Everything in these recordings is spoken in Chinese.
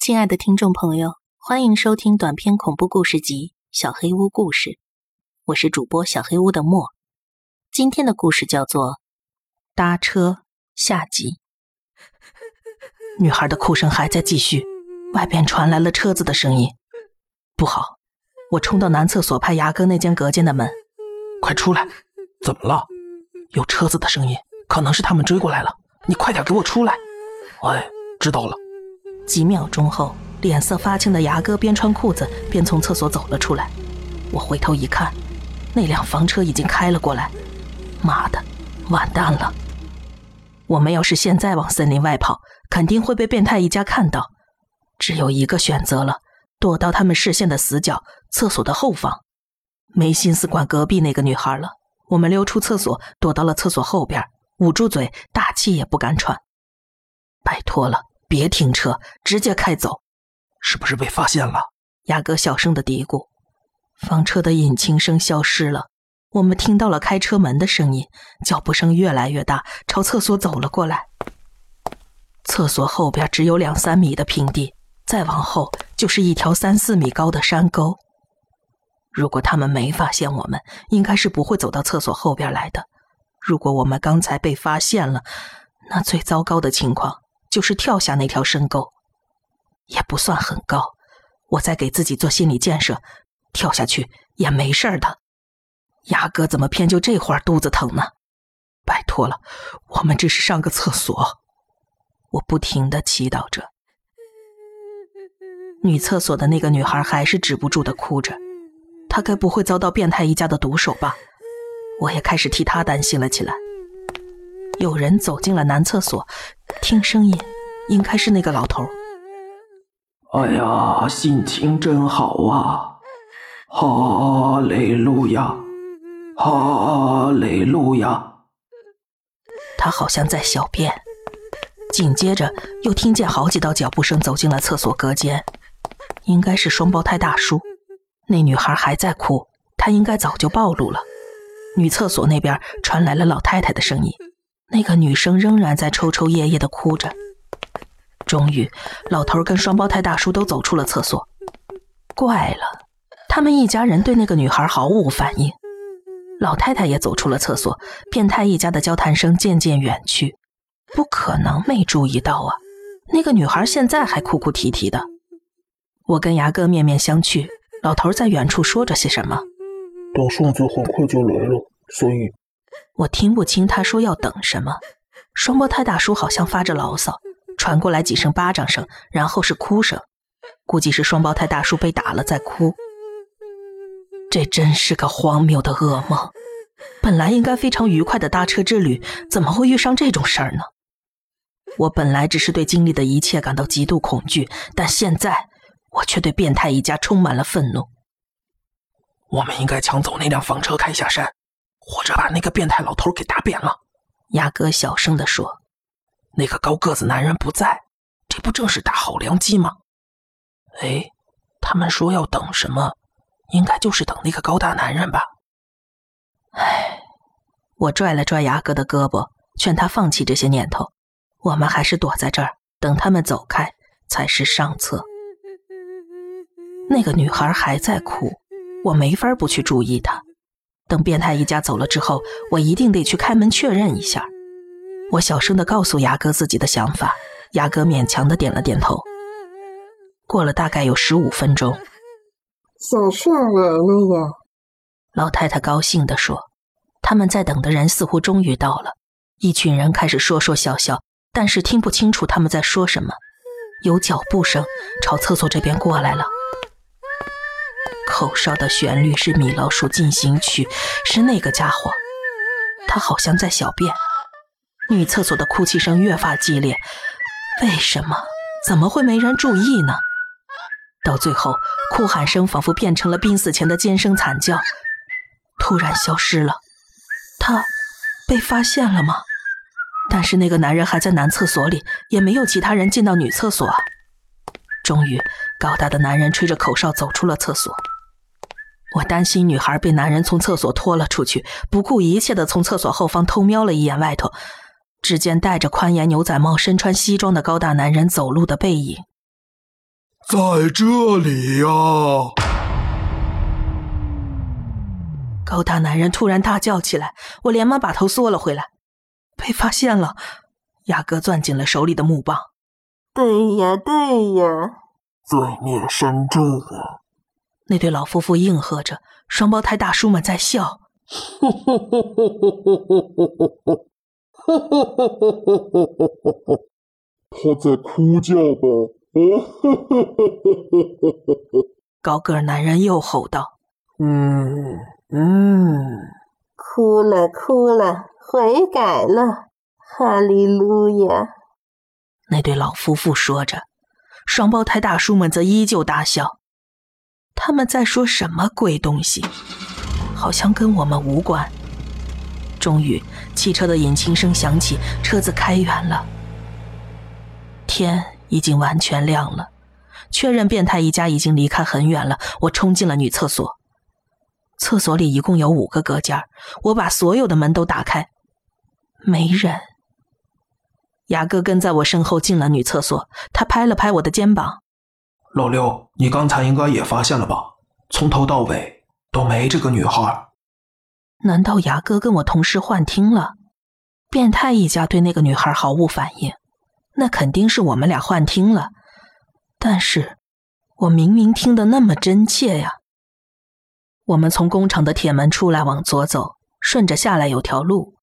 亲爱的听众朋友，欢迎收听短篇恐怖故事集《小黑屋故事》，我是主播小黑屋的莫。今天的故事叫做《搭车》下集。女孩的哭声还在继续，外边传来了车子的声音。不好！我冲到男厕所拍牙哥那间隔间的门，快出来！怎么了？有车子的声音，可能是他们追过来了。你快点给我出来！哎，知道了。几秒钟后，脸色发青的牙哥边穿裤子边从厕所走了出来。我回头一看，那辆房车已经开了过来。妈的，完蛋了！我们要是现在往森林外跑，肯定会被变态一家看到。只有一个选择了，躲到他们视线的死角——厕所的后方。没心思管隔壁那个女孩了。我们溜出厕所，躲到了厕所后边，捂住嘴，大气也不敢喘。拜托了。别停车，直接开走！是不是被发现了？雅哥小声的嘀咕。房车的引擎声消失了，我们听到了开车门的声音，脚步声越来越大，朝厕所走了过来。厕所后边只有两三米的平地，再往后就是一条三四米高的山沟。如果他们没发现我们，应该是不会走到厕所后边来的。如果我们刚才被发现了，那最糟糕的情况……就是跳下那条深沟，也不算很高。我在给自己做心理建设，跳下去也没事儿的。牙哥怎么偏就这会儿肚子疼呢？拜托了，我们只是上个厕所。我不停的祈祷着。女厕所的那个女孩还是止不住的哭着，她该不会遭到变态一家的毒手吧？我也开始替她担心了起来。有人走进了男厕所，听声音，应该是那个老头。哎呀，心情真好啊！哈雷路亚，哈雷路亚。他好像在小便，紧接着又听见好几道脚步声走进了厕所隔间，应该是双胞胎大叔。那女孩还在哭，她应该早就暴露了。女厕所那边传来了老太太的声音。那个女生仍然在抽抽噎噎的哭着。终于，老头跟双胞胎大叔都走出了厕所。怪了，他们一家人对那个女孩毫无反应。老太太也走出了厕所。变态一家的交谈声渐渐远去。不可能没注意到啊！那个女孩现在还哭哭啼啼的。我跟牙哥面面相觑。老头在远处说着些什么。等顺子很快就来了，所以。我听不清他说要等什么。双胞胎大叔好像发着牢骚，传过来几声巴掌声，然后是哭声，估计是双胞胎大叔被打了在哭。这真是个荒谬的噩梦。本来应该非常愉快的搭车之旅，怎么会遇上这种事儿呢？我本来只是对经历的一切感到极度恐惧，但现在我却对变态一家充满了愤怒。我们应该抢走那辆房车，开下山。或者把那个变态老头给打扁了，牙哥小声地说：“那个高个子男人不在，这不正是大好良机吗？”哎，他们说要等什么？应该就是等那个高大男人吧。唉，我拽了拽牙哥的胳膊，劝他放弃这些念头。我们还是躲在这儿，等他们走开才是上策。那个女孩还在哭，我没法不去注意她。等变态一家走了之后，我一定得去开门确认一下。我小声的告诉牙哥自己的想法，牙哥勉强的点了点头。过了大概有十五分钟，小帅来了呀！老太太高兴的说：“他们在等的人似乎终于到了。”一群人开始说说笑笑，但是听不清楚他们在说什么。有脚步声朝厕所这边过来了。口哨的旋律是《米老鼠进行曲》，是那个家伙，他好像在小便。女厕所的哭泣声越发激烈，为什么？怎么会没人注意呢？到最后，哭喊声仿佛变成了濒死前的尖声惨叫，突然消失了。他被发现了吗？但是那个男人还在男厕所里，也没有其他人进到女厕所。终于，高大的男人吹着口哨走出了厕所。我担心女孩被男人从厕所拖了出去，不顾一切的从厕所后方偷瞄了一眼外头，只见戴着宽檐牛仔帽、身穿西装的高大男人走路的背影。在这里呀！高大男人突然大叫起来，我连忙把头缩了回来。被发现了，雅哥攥紧了手里的木棒。对呀，对呀，罪孽深重啊！那对老夫妇应和着，双胞胎大叔们在笑。他在哭叫吧？高个儿男人又吼道：“嗯嗯，哭了哭了，悔改了，哈利路亚！”那对老夫妇说着，双胞胎大叔们则依旧大笑。他们在说什么鬼东西？好像跟我们无关。终于，汽车的引擎声响起，车子开远了。天已经完全亮了，确认变态一家已经离开很远了。我冲进了女厕所，厕所里一共有五个隔间，我把所有的门都打开，没人。雅哥跟在我身后进了女厕所，他拍了拍我的肩膀：“老六，你刚才应该也发现了吧？从头到尾都没这个女孩。难道牙哥跟我同时幻听了？变态一家对那个女孩毫无反应，那肯定是我们俩幻听了。但是，我明明听得那么真切呀！我们从工厂的铁门出来，往左走，顺着下来有条路。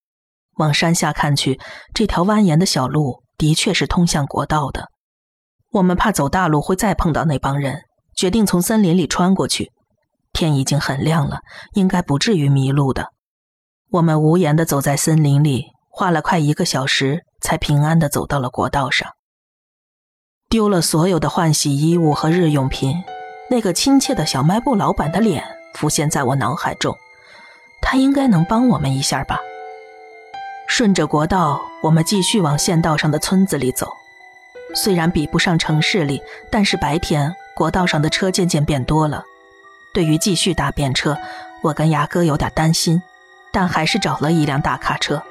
往山下看去，这条蜿蜒的小路的确是通向国道的。我们怕走大路会再碰到那帮人，决定从森林里穿过去。天已经很亮了，应该不至于迷路的。我们无言的走在森林里，花了快一个小时，才平安的走到了国道上。丢了所有的换洗衣物和日用品，那个亲切的小卖部老板的脸浮现在我脑海中，他应该能帮我们一下吧。顺着国道，我们继续往县道上的村子里走。虽然比不上城市里，但是白天国道上的车渐渐变多了。对于继续搭便车，我跟牙哥有点担心，但还是找了一辆大卡车，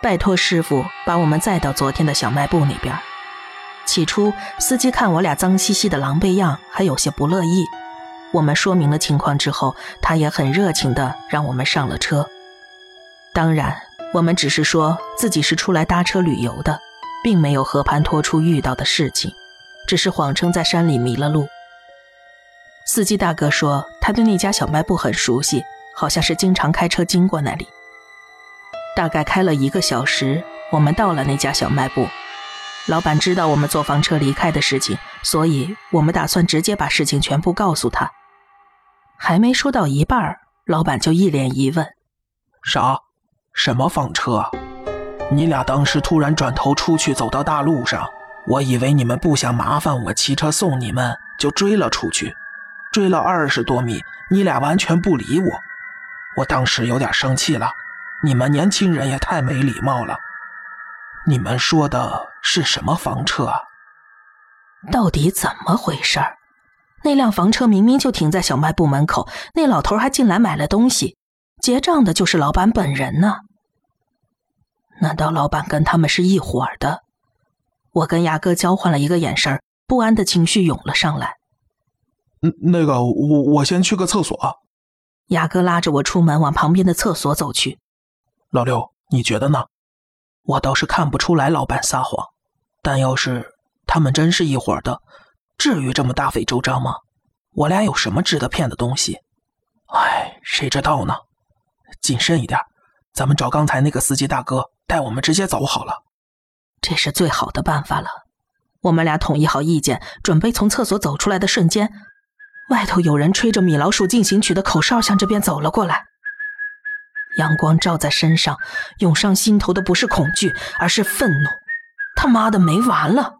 拜托师傅把我们载到昨天的小卖部那边。起初，司机看我俩脏兮兮的狼狈样，还有些不乐意。我们说明了情况之后，他也很热情的让我们上了车。当然。我们只是说自己是出来搭车旅游的，并没有和盘托出遇到的事情，只是谎称在山里迷了路。司机大哥说他对那家小卖部很熟悉，好像是经常开车经过那里。大概开了一个小时，我们到了那家小卖部。老板知道我们坐房车离开的事情，所以我们打算直接把事情全部告诉他。还没说到一半，老板就一脸疑问：“啥？”什么房车？你俩当时突然转头出去，走到大路上，我以为你们不想麻烦我骑车送你们，就追了出去。追了二十多米，你俩完全不理我，我当时有点生气了。你们年轻人也太没礼貌了。你们说的是什么房车啊？到底怎么回事？那辆房车明明就停在小卖部门口，那老头还进来买了东西。结账的就是老板本人呢？难道老板跟他们是一伙的？我跟牙哥交换了一个眼神，不安的情绪涌了上来。嗯，那个，我我先去个厕所。牙哥拉着我出门，往旁边的厕所走去。老六，你觉得呢？我倒是看不出来老板撒谎，但要是他们真是一伙的，至于这么大费周章吗？我俩有什么值得骗的东西？哎，谁知道呢？谨慎一点，咱们找刚才那个司机大哥带我们直接走好了。这是最好的办法了。我们俩统一好意见，准备从厕所走出来的瞬间，外头有人吹着《米老鼠进行曲》的口哨向这边走了过来。阳光照在身上，涌上心头的不是恐惧，而是愤怒。他妈的，没完了！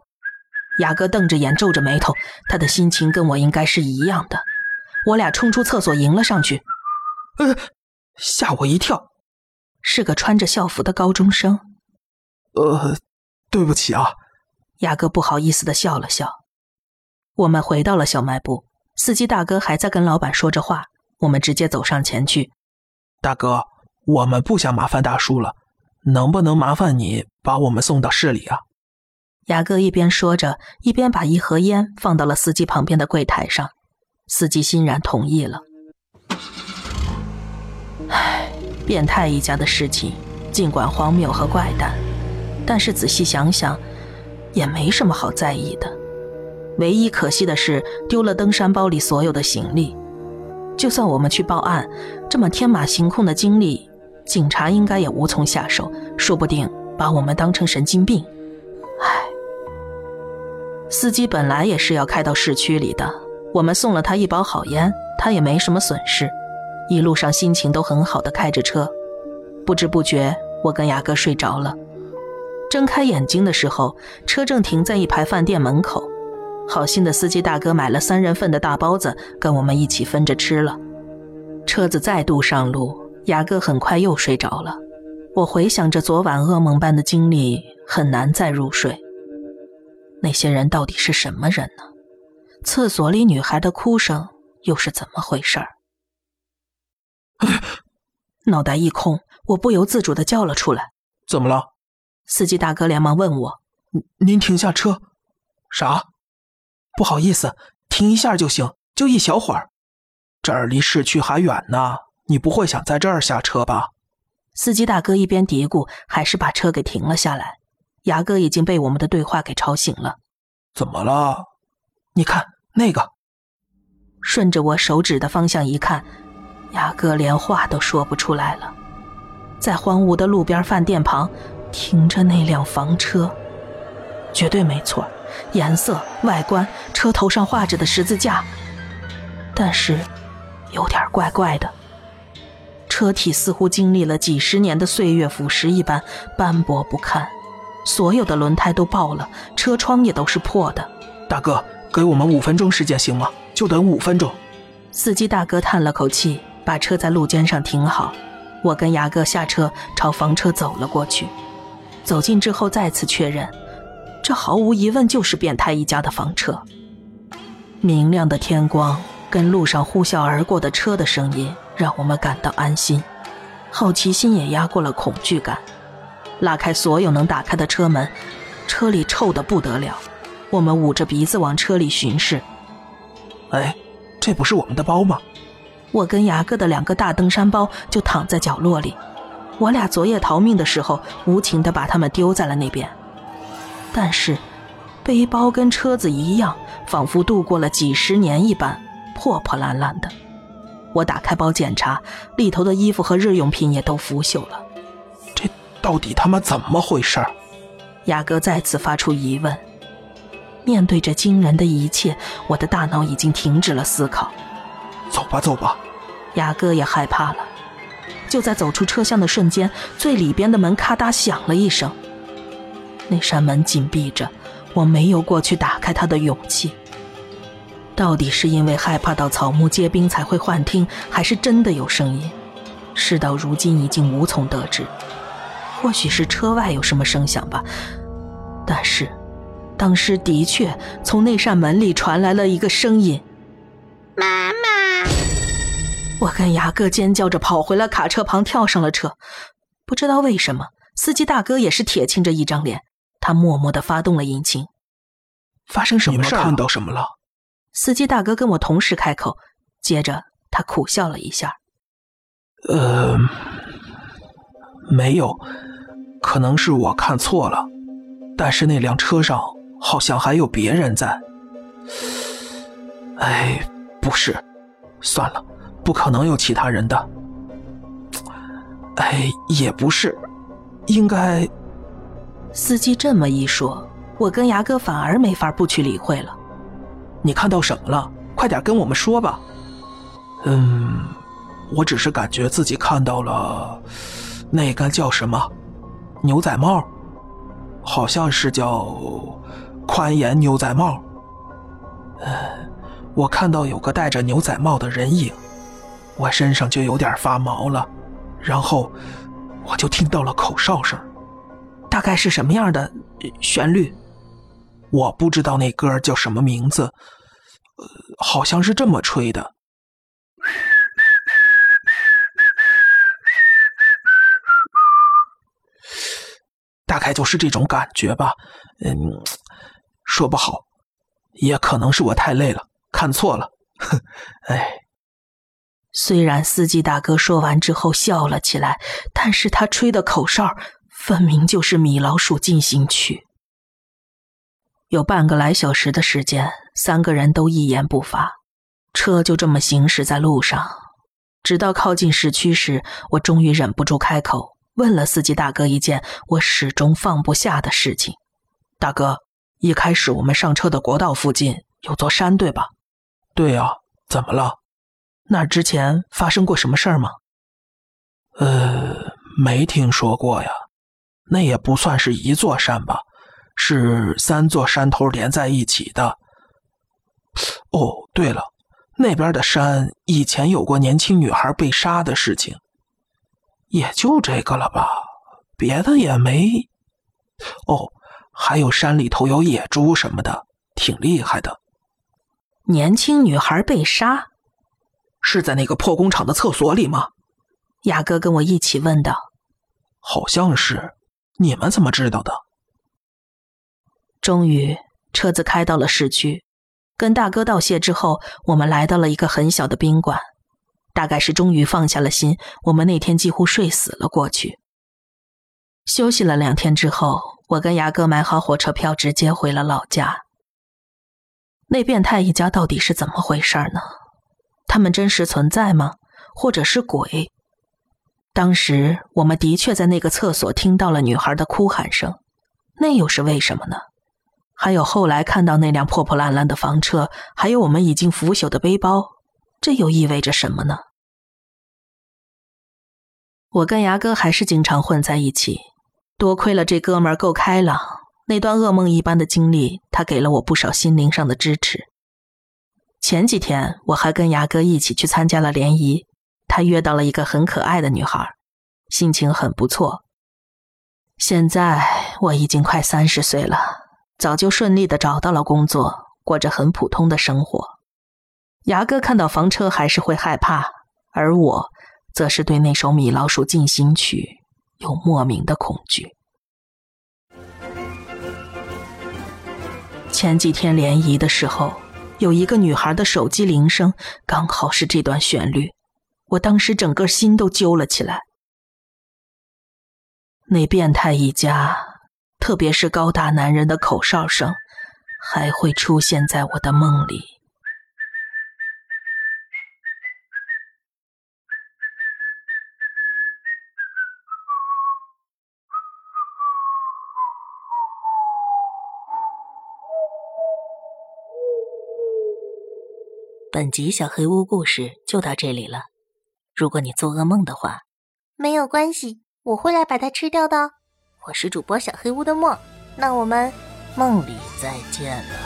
雅哥瞪着眼，皱着眉头，他的心情跟我应该是一样的。我俩冲出厕所，迎了上去。呃。吓我一跳，是个穿着校服的高中生。呃，对不起啊，雅哥不好意思的笑了笑。我们回到了小卖部，司机大哥还在跟老板说着话。我们直接走上前去。大哥，我们不想麻烦大叔了，能不能麻烦你把我们送到市里啊？雅各一边说着，一边把一盒烟放到了司机旁边的柜台上。司机欣然同意了。唉，变态一家的事情，尽管荒谬和怪诞，但是仔细想想，也没什么好在意的。唯一可惜的是，丢了登山包里所有的行李。就算我们去报案，这么天马行空的经历，警察应该也无从下手，说不定把我们当成神经病。唉，司机本来也是要开到市区里的，我们送了他一包好烟，他也没什么损失，一路上心情都很好的开着车。不知不觉，我跟雅哥睡着了。睁开眼睛的时候，车正停在一排饭店门口。好心的司机大哥买了三人份的大包子，跟我们一起分着吃了。车子再度上路，雅哥很快又睡着了。我回想着昨晚噩梦般的经历，很难再入睡。那些人到底是什么人呢？厕所里女孩的哭声又是怎么回事儿？脑袋一空，我不由自主的叫了出来：“怎么了？”司机大哥连忙问我：“您停下车。”“啥？”不好意思，停一下就行，就一小会儿。这儿离市区还远呢，你不会想在这儿下车吧？司机大哥一边嘀咕，还是把车给停了下来。牙哥已经被我们的对话给吵醒了。怎么了？你看那个。顺着我手指的方向一看，牙哥连话都说不出来了。在荒芜的路边饭店旁，停着那辆房车，绝对没错。颜色、外观、车头上画着的十字架，但是有点怪怪的。车体似乎经历了几十年的岁月腐蚀一般斑驳不堪，所有的轮胎都爆了，车窗也都是破的。大哥，给我们五分钟时间行吗？就等五分钟。司机大哥叹了口气，把车在路肩上停好。我跟牙哥下车，朝房车走了过去。走近之后，再次确认。这毫无疑问就是变态一家的房车。明亮的天光跟路上呼啸而过的车的声音，让我们感到安心，好奇心也压过了恐惧感。拉开所有能打开的车门，车里臭得不得了。我们捂着鼻子往车里巡视。哎，这不是我们的包吗？我跟雅哥的两个大登山包就躺在角落里，我俩昨夜逃命的时候，无情地把他们丢在了那边。但是，背包跟车子一样，仿佛度过了几十年一般，破破烂烂的。我打开包检查，里头的衣服和日用品也都腐朽了。这到底他妈怎么回事？雅哥再次发出疑问。面对这惊人的一切，我的大脑已经停止了思考。走吧，走吧。雅哥也害怕了。就在走出车厢的瞬间，最里边的门咔嗒响了一声。那扇门紧闭着，我没有过去打开它的勇气。到底是因为害怕到草木皆兵才会幻听，还是真的有声音？事到如今已经无从得知。或许是车外有什么声响吧。但是，当时的确从那扇门里传来了一个声音：“妈妈！”我跟牙哥尖叫着跑回了卡车旁，跳上了车。不知道为什么，司机大哥也是铁青着一张脸。他默默的发动了引擎。发生什么事儿？看到什么了？司机大哥跟我同时开口，接着他苦笑了一下。呃，没有，可能是我看错了。但是那辆车上好像还有别人在。哎，不是，算了，不可能有其他人的。哎，也不是，应该。司机这么一说，我跟牙哥反而没法不去理会了。你看到什么了？快点跟我们说吧。嗯，我只是感觉自己看到了，那个叫什么牛仔帽，好像是叫宽檐牛仔帽。嗯，我看到有个戴着牛仔帽的人影，我身上就有点发毛了，然后我就听到了口哨声。大概是什么样的旋律？我不知道那歌叫什么名字，呃，好像是这么吹的。大概就是这种感觉吧。嗯，说不好，也可能是我太累了，看错了。哼，哎。虽然司机大哥说完之后笑了起来，但是他吹的口哨分明就是米老鼠进行曲。有半个来小时的时间，三个人都一言不发，车就这么行驶在路上，直到靠近市区时，我终于忍不住开口，问了司机大哥一件我始终放不下的事情：“大哥，一开始我们上车的国道附近有座山，对吧？”“对呀，怎么了？”那之前发生过什么事儿吗？呃，没听说过呀。那也不算是一座山吧，是三座山头连在一起的。哦，对了，那边的山以前有过年轻女孩被杀的事情，也就这个了吧，别的也没。哦，还有山里头有野猪什么的，挺厉害的。年轻女孩被杀。是在那个破工厂的厕所里吗？雅哥跟我一起问道。好像是，你们怎么知道的？终于，车子开到了市区，跟大哥道谢之后，我们来到了一个很小的宾馆。大概是终于放下了心，我们那天几乎睡死了过去。休息了两天之后，我跟牙哥买好火车票，直接回了老家。那变态一家到底是怎么回事呢？他们真实存在吗？或者是鬼？当时我们的确在那个厕所听到了女孩的哭喊声，那又是为什么呢？还有后来看到那辆破破烂烂的房车，还有我们已经腐朽的背包，这又意味着什么呢？我跟牙哥还是经常混在一起，多亏了这哥们儿够开朗，那段噩梦一般的经历，他给了我不少心灵上的支持。前几天我还跟牙哥一起去参加了联谊，他约到了一个很可爱的女孩，心情很不错。现在我已经快三十岁了，早就顺利的找到了工作，过着很普通的生活。牙哥看到房车还是会害怕，而我则是对那首《米老鼠进行曲》有莫名的恐惧。前几天联谊的时候。有一个女孩的手机铃声，刚好是这段旋律，我当时整个心都揪了起来。那变态一家，特别是高大男人的口哨声，还会出现在我的梦里。本集小黑屋故事就到这里了。如果你做噩梦的话，没有关系，我会来把它吃掉的。我是主播小黑屋的墨，那我们梦里再见了。